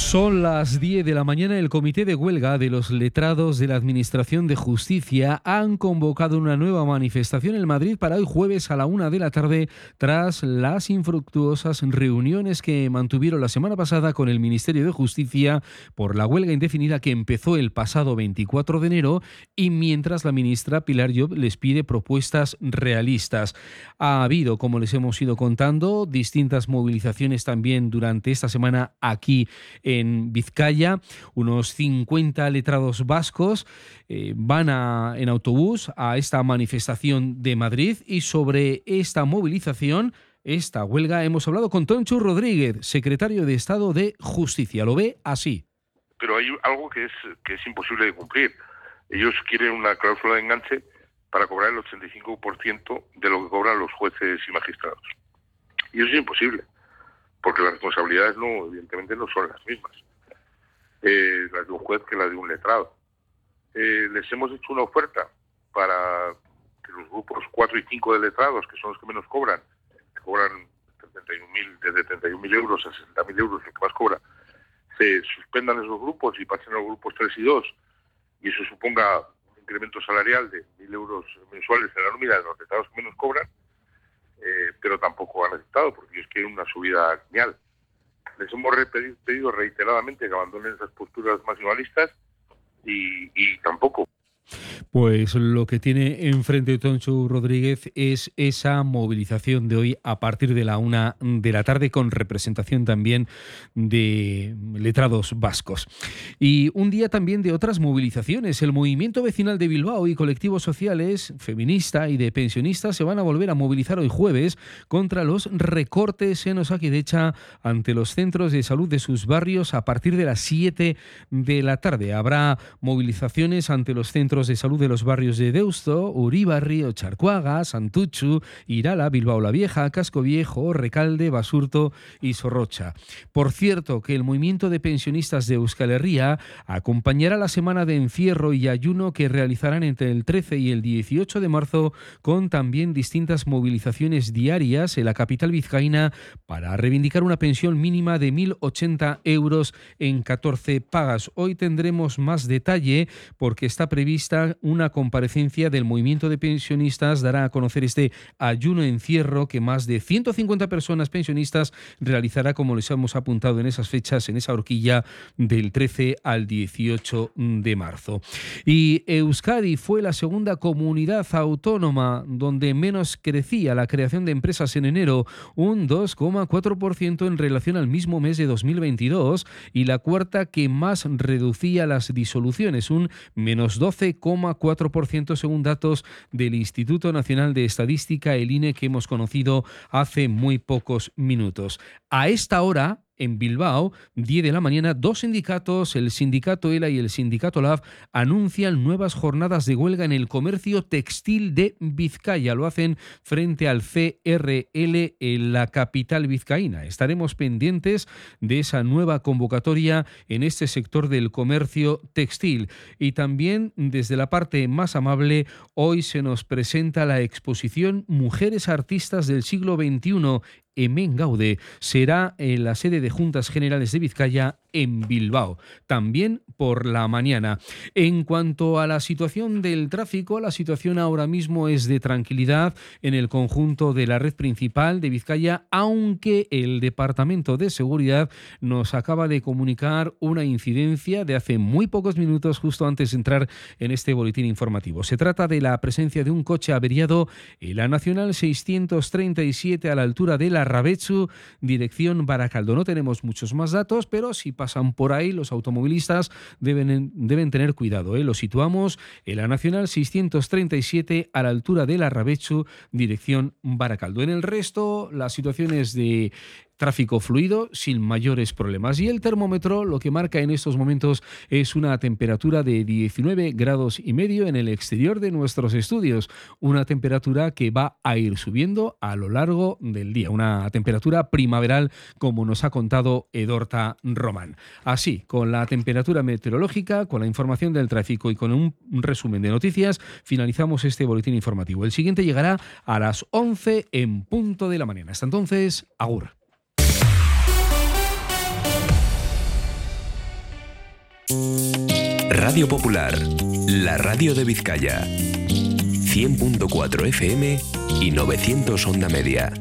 Son las 10 de la mañana. El Comité de Huelga de los Letrados de la Administración de Justicia han convocado una nueva manifestación en Madrid para hoy jueves a la una de la tarde tras las infructuosas reuniones que mantuvieron la semana pasada con el Ministerio de Justicia por la huelga indefinida que empezó el pasado 24 de enero y mientras la ministra Pilar Job les pide propuestas realistas. Ha habido, como les hemos ido contando, distintas movilizaciones también durante esta semana aquí en Vizcaya. Unos 50 letrados vascos eh, van a, en autobús a esta manifestación de Madrid y sobre esta movilización esta huelga hemos hablado con Toncho Rodríguez, secretario de Estado de Justicia. Lo ve así. Pero hay algo que es, que es imposible de cumplir. Ellos quieren una cláusula de enganche para cobrar el 85% de lo que cobran los jueces y magistrados. Y eso es imposible porque las responsabilidades no, evidentemente no son las mismas, eh, las de un juez que las de un letrado. Eh, les hemos hecho una oferta para que los grupos 4 y 5 de letrados, que son los que menos cobran, que cobran 31 desde 31.000 euros a 60.000 euros, lo que más cobra, se suspendan esos grupos y pasen a los grupos 3 y 2, y eso suponga un incremento salarial de 1.000 euros mensuales en la nómina de los letrados que menos cobran, eh, pero tampoco han aceptado porque ellos quieren una subida genial. Les hemos pedido reiteradamente que abandonen esas posturas maximalistas y, y tampoco. Pues lo que tiene enfrente Toncho Rodríguez es esa movilización de hoy a partir de la una de la tarde con representación también de letrados vascos. Y un día también de otras movilizaciones. El movimiento vecinal de Bilbao y colectivos sociales, feminista y de pensionistas se van a volver a movilizar hoy jueves contra los recortes en Osakidecha ante los centros de salud de sus barrios a partir de las 7 de la tarde. Habrá movilizaciones ante los centros de salud de los barrios de Deusto, Uribarri, Ocharcuaga, Santuchu, Irala, Bilbao la Vieja, Casco Viejo, Recalde, Basurto y Sorrocha. Por cierto, que el movimiento de pensionistas de Euskal Herria acompañará la semana de encierro y ayuno que realizarán entre el 13 y el 18 de marzo con también distintas movilizaciones diarias en la capital vizcaína para reivindicar una pensión mínima de 1.080 euros en 14 pagas. Hoy tendremos más detalle porque está prevista una comparecencia del movimiento de pensionistas dará a conocer este ayuno encierro que más de 150 personas pensionistas realizará, como les hemos apuntado en esas fechas, en esa horquilla del 13 al 18 de marzo. Y Euskadi fue la segunda comunidad autónoma donde menos crecía la creación de empresas en enero, un 2,4% en relación al mismo mes de 2022, y la cuarta que más reducía las disoluciones, un menos 12,4%. 4% según datos del Instituto Nacional de Estadística, el INE, que hemos conocido hace muy pocos minutos. A esta hora, en Bilbao, 10 de la mañana, dos sindicatos, el sindicato ELA y el sindicato LAV, anuncian nuevas jornadas de huelga en el comercio textil de Vizcaya. Lo hacen frente al CRL en la capital vizcaína. Estaremos pendientes de esa nueva convocatoria en este sector del comercio textil. Y también desde la parte más amable, hoy se nos presenta la exposición Mujeres Artistas del siglo XXI Emen Gaude será en la sede de Juntas Generales de Vizcaya en Bilbao, también por la mañana. En cuanto a la situación del tráfico, la situación ahora mismo es de tranquilidad en el conjunto de la red principal de Vizcaya, aunque el Departamento de Seguridad nos acaba de comunicar una incidencia de hace muy pocos minutos justo antes de entrar en este boletín informativo. Se trata de la presencia de un coche averiado en la Nacional 637 a la altura de la Rabechu, dirección Baracaldo. No tenemos muchos más datos, pero si pasan por ahí, los automovilistas deben, deben tener cuidado. ¿eh? Lo situamos en la Nacional 637 a la altura de la Rabechu, dirección Baracaldo. En el resto, las situaciones de tráfico fluido sin mayores problemas. Y el termómetro lo que marca en estos momentos es una temperatura de 19 grados y medio en el exterior de nuestros estudios, una temperatura que va a ir subiendo a lo largo del día, una temperatura primaveral como nos ha contado Edorta Román. Así, con la temperatura meteorológica, con la información del tráfico y con un resumen de noticias, finalizamos este boletín informativo. El siguiente llegará a las 11 en punto de la mañana. Hasta entonces, agur. Radio Popular, la radio de Vizcaya. 100.4 FM y 900 onda media.